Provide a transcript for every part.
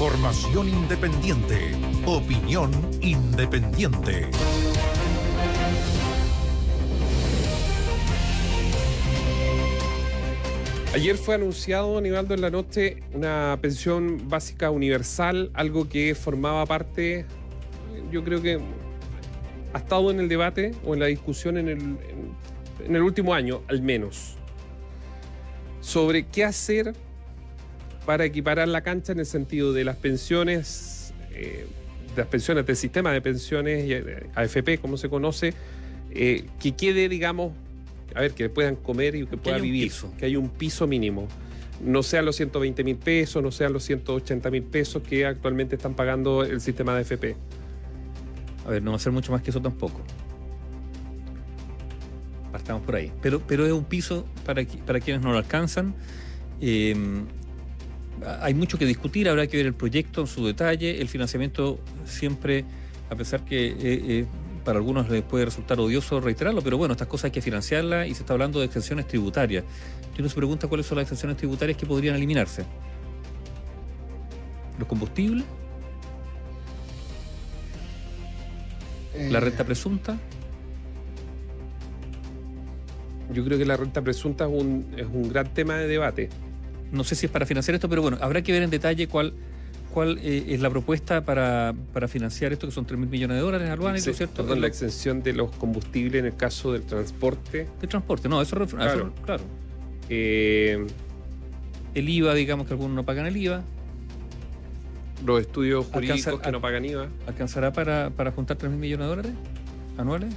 Información independiente. Opinión independiente. Ayer fue anunciado, Aníbaldo, en la noche una pensión básica universal, algo que formaba parte, yo creo que ha estado en el debate o en la discusión en el, en, el último año, al menos, sobre qué hacer para equiparar la cancha en el sentido de las pensiones, eh, de las pensiones del sistema de pensiones, eh, AFP, como se conoce, eh, que quede, digamos, a ver, que puedan comer y que puedan vivir, que haya un piso mínimo. No sean los 120 mil pesos, no sean los 180 mil pesos que actualmente están pagando el sistema de AFP. A ver, no va a ser mucho más que eso tampoco. Partamos por ahí. Pero, pero es un piso para, para quienes no lo alcanzan. Eh, hay mucho que discutir, habrá que ver el proyecto en su detalle. El financiamiento siempre, a pesar que eh, eh, para algunos les puede resultar odioso reiterarlo, pero bueno, estas cosas hay que financiarlas y se está hablando de exenciones tributarias. Y uno se pregunta cuáles son las exenciones tributarias que podrían eliminarse. ¿Los combustibles? ¿La eh. renta presunta? Yo creo que la renta presunta es un, es un gran tema de debate. No sé si es para financiar esto, pero bueno, habrá que ver en detalle cuál cuál eh, es la propuesta para, financiar esto, que son 3 mil millones de dólares anuales, ¿no es cierto? Perdón, la exención de los combustibles en el caso del transporte. De transporte, no, eso, claro. claro. Eh, el IVA, digamos que algunos no pagan el IVA. Los estudios jurídicos que no pagan IVA. ¿Alcanzará para, para juntar 3 mil millones de dólares anuales?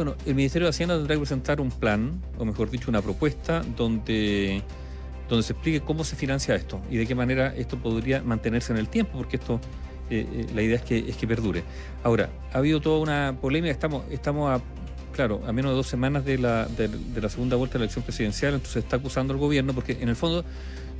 Bueno, el Ministerio de Hacienda tendrá que presentar un plan, o mejor dicho, una propuesta donde donde se explique cómo se financia esto y de qué manera esto podría mantenerse en el tiempo, porque esto, eh, eh, la idea es que, es que perdure. Ahora, ha habido toda una polémica, estamos, estamos a, claro, a menos de dos semanas de la, de, la segunda vuelta de la elección presidencial, entonces se está acusando al gobierno, porque en el fondo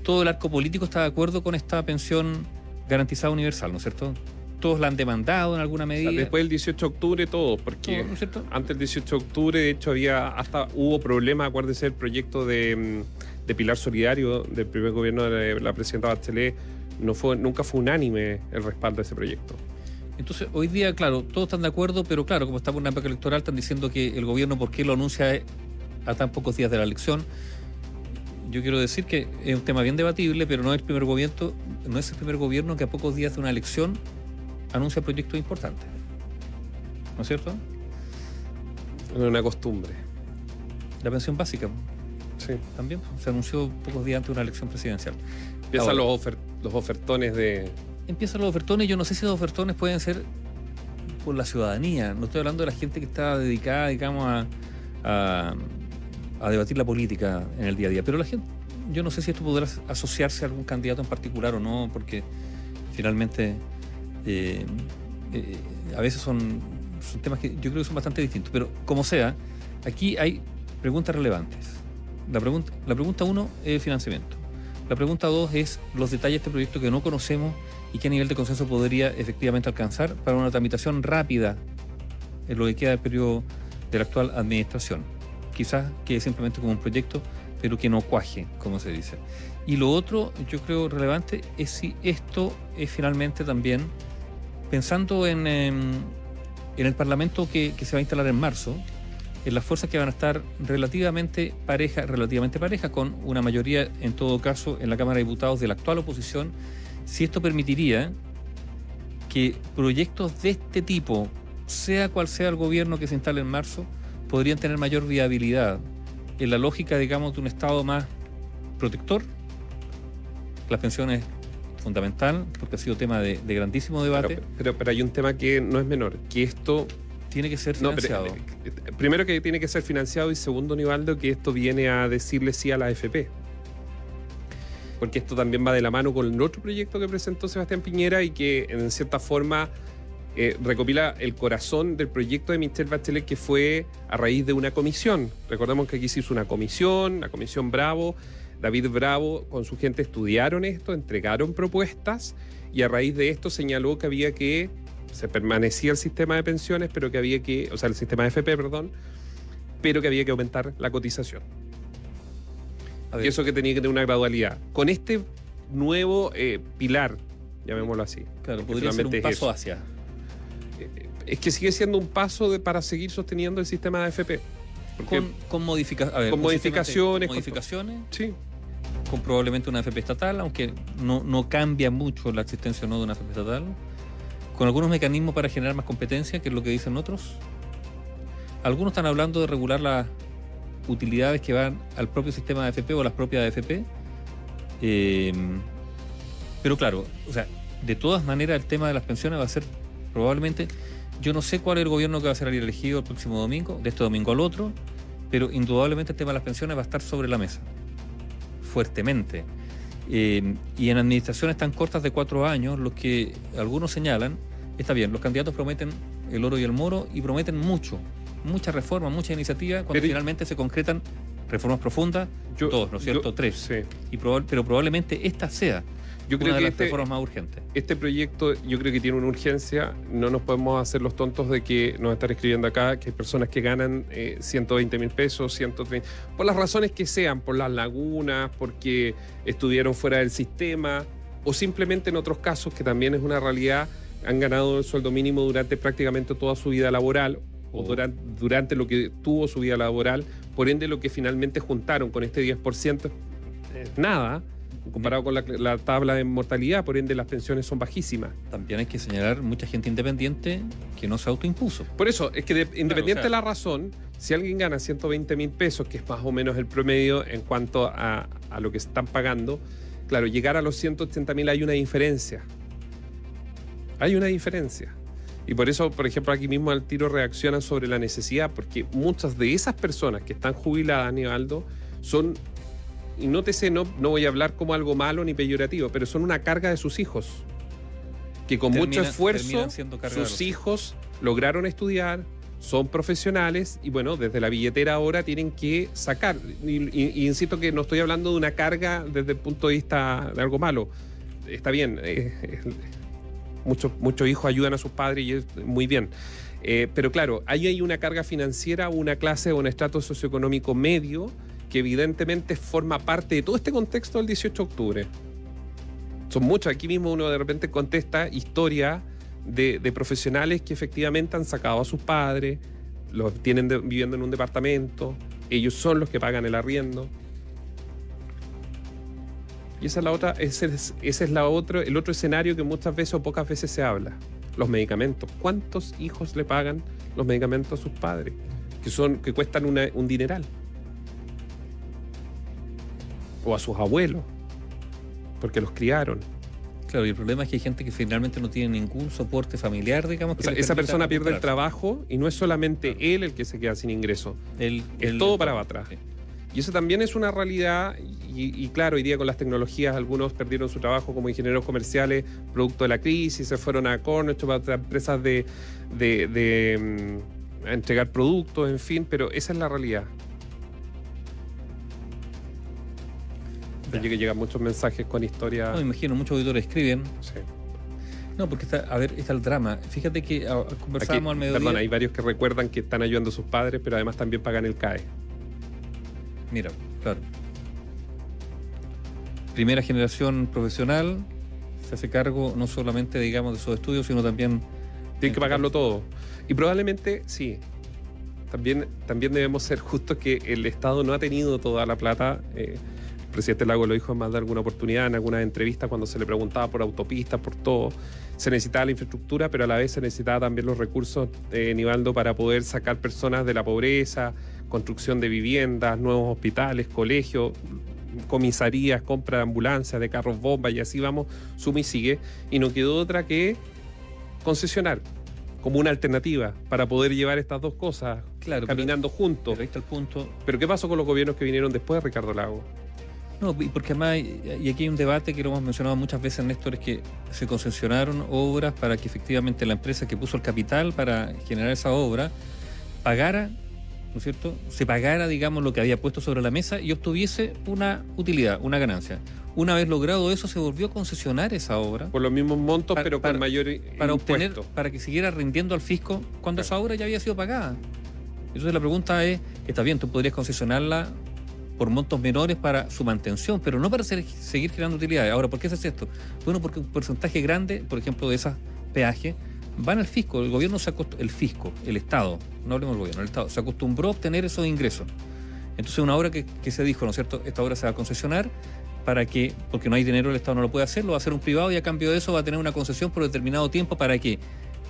todo el arco político está de acuerdo con esta pensión garantizada universal, ¿no es cierto? Todos la han demandado en alguna medida. después del 18 de octubre todo, porque antes del 18 de octubre de hecho había hasta hubo problemas, acuérdense el proyecto de mm, de Pilar Solidario del primer gobierno de la presidenta Bachelet, no fue, nunca fue unánime el respaldo de ese proyecto. Entonces, hoy día, claro, todos están de acuerdo, pero claro, como estamos en una época electoral, están diciendo que el gobierno, ¿por qué lo anuncia a tan pocos días de la elección? Yo quiero decir que es un tema bien debatible, pero no es el primer gobierno, no es el primer gobierno que a pocos días de una elección anuncia proyectos importantes. ¿No es cierto? Es una costumbre. La pensión básica. Sí. También se anunció pocos días antes de una elección presidencial. Empiezan los, los ofertones de. Empiezan los ofertones, yo no sé si los ofertones pueden ser por la ciudadanía. No estoy hablando de la gente que está dedicada, digamos, a, a, debatir la política en el día a día. Pero la gente, yo no sé si esto podrá asociarse a algún candidato en particular o no, porque finalmente eh, eh, a veces son, temas que yo creo que son bastante distintos. Pero como sea, aquí hay preguntas relevantes. La pregunta, la pregunta uno es financiamiento. La pregunta dos es los detalles de este proyecto que no conocemos y qué nivel de consenso podría efectivamente alcanzar para una tramitación rápida en lo que queda del periodo de la actual administración. Quizás quede simplemente como un proyecto, pero que no cuaje, como se dice. Y lo otro, yo creo relevante, es si esto es finalmente también, pensando en, em, el Parlamento que, que se va a instalar en marzo, en las fuerzas que van a estar relativamente pareja, relativamente pareja, con una mayoría, en todo caso, en la Cámara de Diputados de la actual oposición, si esto permitiría que proyectos de este tipo, sea cual sea el gobierno que se instale en marzo, podrían tener mayor viabilidad. En la lógica, digamos, de un Estado más protector, las pensiones fundamental, porque ha sido tema de, grandísimo debate. pero, pero hay un tema que no es menor, que esto tiene que ser financiado. Eh, primero que tiene que ser financiado y segundo, Nivaldo, que esto viene a decirle sí a la AFP. Porque esto también va de la mano con el otro proyecto que presentó Sebastián Piñera y que en cierta forma eh, recopila el corazón del proyecto de Michelle Bachelet que fue a raíz de una comisión. Recordemos que aquí se hizo una comisión, la comisión Bravo. David Bravo con su gente estudiaron esto, entregaron propuestas y a raíz de esto señaló que había que se permanecía el sistema de pensiones, pero que había que, o sea, el sistema de FP, perdón, pero que había que aumentar la cotización. Y eso que tenía que tener una gradualidad. Con este nuevo eh, pilar, llamémoslo así. Claro, podría ser un paso hacia. Es que sigue siendo un paso de, para seguir sosteniendo el sistema de AFP. Con, con, modifica- a ver, con modificaciones, con- modificaciones, sí, con probablemente una AFP estatal, aunque no, no cambia mucho la existencia o no de una AFP estatal, con algunos mecanismos para generar más competencia, que es lo que dicen otros. Algunos están hablando de regular las utilidades que van al propio sistema de AFP o a las propias AFP. Eh, pero claro, o sea, de todas maneras el tema de las pensiones va a ser probablemente, yo no sé cuál es el gobierno que va a ser elegido el próximo domingo, de este domingo al otro, pero indudablemente el tema de las pensiones va a estar sobre la mesa, fuertemente. Eh, y en administraciones tan cortas de cuatro años, lo que algunos señalan, está bien, los candidatos prometen el oro y el moro y prometen mucho, muchas reformas, muchas iniciativas, cuando Pero- finalmente se concretan reformas profundas, Yo- dos, ¿no es cierto? yo- Tres. sí. Y pero probablemente esta sea Yo creo una de que las este, reformas más urgentes. este proyecto yo creo que tiene una urgencia. No nos podemos hacer los tontos de que nos están escribiendo acá que hay personas que ganan eh, 120 mil pesos, 130, por las razones que sean, por las lagunas, porque estudiaron fuera del sistema, o simplemente en otros casos, que también es una realidad, han ganado el sueldo mínimo durante prácticamente toda su vida laboral o Oh. durante, durante lo que tuvo su vida laboral, por ende lo que finalmente juntaron con este 10% es nada comparado con la, la tabla de mortalidad, por ende las pensiones son bajísimas. También hay que señalar mucha gente independiente que no se autoimpuso. Por eso, es que de- independiente o sea- de la razón, si alguien gana 120 mil pesos, que es más o menos el promedio en cuanto a, a lo que están pagando, claro, llegar a los 180 mil hay una diferencia. Hay una diferencia. Y por eso, por ejemplo, aquí mismo al tiro reaccionan sobre la necesidad, porque muchas de esas personas que están jubiladas, Aníbaldo, son, y nótese, no, no voy a hablar como algo malo ni peyorativo, pero son una carga de sus hijos. Que con mucho esfuerzo sus hijos lograron estudiar, son profesionales y bueno, desde la billetera ahora tienen que sacar. Y, y- y insisto que no estoy hablando de una carga desde el punto de vista de algo malo. Está bien, eh, eh, muchos, muchos hijos ayudan a sus padres y es muy bien. Eh, pero claro, ahí hay una carga financiera, una clase o un estrato socioeconómico medio que evidentemente forma parte de todo este contexto del 18 de octubre. Son muchos, aquí mismo uno de repente contesta historia de, de profesionales que efectivamente han sacado a sus padres, los tienen viviendo en un departamento, ellos son los que pagan el arriendo. Y esa es la otra, ese es, ese es la otro, el otro escenario que muchas veces o pocas veces se habla. Los medicamentos. ¿Cuántos hijos le pagan los medicamentos a sus padres? Que son, que cuestan un dineral. O a sus abuelos. Porque los criaron. Claro, y el problema es que hay gente que finalmente no tiene ningún soporte familiar, digamos. O que sea, esa persona pierde el trabajo y no es solamente él el que se queda sin ingreso. El- Es el- todo para atrás. Sí. Y eso también es una realidad. Y, y claro, hoy día con las tecnologías, algunos perdieron su trabajo como ingenieros comerciales producto de la crisis, se fueron a Cornershop, a otras empresas de, de- de, mm, a entregar productos, en fin, pero esa es la realidad. Que llegan muchos mensajes con No, historias. me imagino, muchos auditores escriben. sí. No, porque está, a ver, está el drama. Fíjate que ah, conversábamos al mediodía. perdón, hay varios que recuerdan que están ayudando a sus padres, pero además también pagan el CAE. Mira, claro. Primera generación profesional se hace cargo no solamente, digamos, de sus estudios, sino también. Tienen que pagarlo todo. Y probablemente, sí. También, también debemos ser justos que el Estado no ha tenido toda la plata. eh, presidente Lago lo dijo en más de alguna oportunidad, en alguna entrevista, cuando se le preguntaba por autopistas, por todo. Se necesitaba la infraestructura, pero a la vez se necesitaba también los recursos, eh, Nivaldo, para poder sacar personas de la pobreza, construcción de viviendas, nuevos hospitales, colegios, comisarías, compra de ambulancias, de carros bomba, y así vamos, suma y sigue. Y no quedó otra que concesionar como una alternativa para poder llevar estas dos cosas Claro, caminando juntos. Está el punto. Pero ¿qué pasó con los gobiernos que vinieron después de Ricardo Lago? No, y porque además, y aquí hay un debate que lo hemos mencionado muchas veces, Néstor, es que se concesionaron obras para que efectivamente la empresa que puso el capital para generar esa obra pagara, ¿no es cierto? Se pagara, digamos, lo que había puesto sobre la mesa y obtuviese una utilidad, una ganancia. Una vez logrado eso, se volvió a concesionar esa obra Por los mismos montos, Para- pero para- con mayor para obtener, para que siguiera rindiendo al fisco cuando Claro. esa obra ya había sido pagada. Entonces la pregunta es, está bien, tú podrías concesionarla por montos menores para su mantención, pero no para seguir generando utilidades. Ahora, ¿por qué se hace esto? Bueno, porque un porcentaje grande, por ejemplo, de esos peajes van al fisco. El gobierno se el fisco, el Estado, no hablemos del gobierno, el Estado, se acostumbró a obtener esos ingresos. Entonces, una obra que, se dijo, ¿no es cierto? Esta obra se va a concesionar para que, porque no hay dinero, el Estado no lo puede hacer, lo va a hacer un privado y a cambio de eso va a tener una concesión por determinado tiempo para que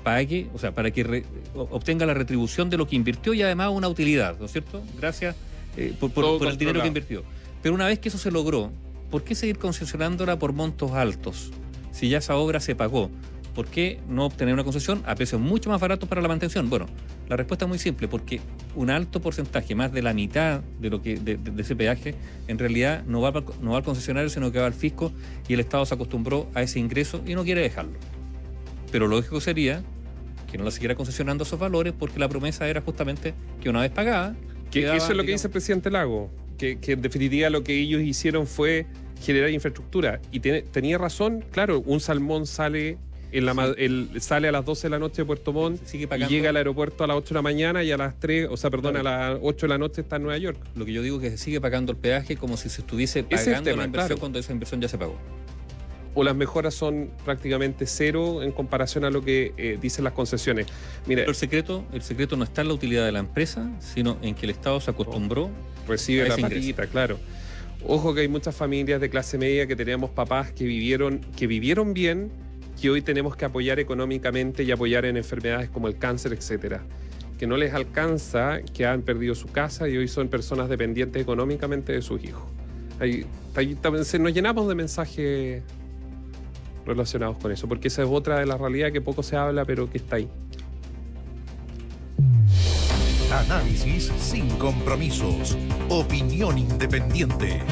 pague, o sea, para que obtenga la retribución de lo que invirtió y además una utilidad, ¿no es cierto? Gracias eh, por, el dinero que invirtió. Pero una vez que eso se logró, ¿por qué seguir concesionándola por montos altos? Si ya esa obra se pagó, ¿por qué no obtener una concesión a precios mucho más baratos para la mantención? Bueno, la respuesta es muy simple, porque un alto porcentaje, más de la mitad de lo que de, ese peaje, en realidad no va, no va al concesionario, sino que va al fisco y el Estado se acostumbró a ese ingreso y no quiere dejarlo. Pero lo lógico sería que no la siguiera concesionando esos valores porque la promesa era justamente que una vez pagada que eso es lo que dice el presidente Lago, que, en definitiva lo que ellos hicieron fue generar infraestructura. Y tenía razón, claro, un salmón sale en la, sale a las 12 de la noche de Puerto Montt y llega al aeropuerto a las 8 de la mañana y a las 3, o sea, perdón, a las 8 de la noche está en Nueva York. Lo que yo digo es que se sigue pagando el peaje como si se estuviese pagando la inversión cuando esa inversión ya se pagó o las mejoras son prácticamente cero en comparación a lo que eh, dicen las concesiones. Mira, el secreto, el secreto no está en la utilidad de la empresa, sino en que el Estado se acostumbró recibe la patita, claro. Ojo que hay muchas familias de clase media que teníamos papás que vivieron, que vivieron bien, que hoy tenemos que apoyar económicamente y apoyar en enfermedades como el cáncer, etcétera. Que no les alcanza, que han perdido su casa y hoy son personas dependientes económicamente de sus hijos. Ahí, ahí, nos llenamos de mensajes relacionados con eso, porque esa es otra de las realidades que poco se habla, pero que está ahí. Análisis sin compromisos. Opinión independiente.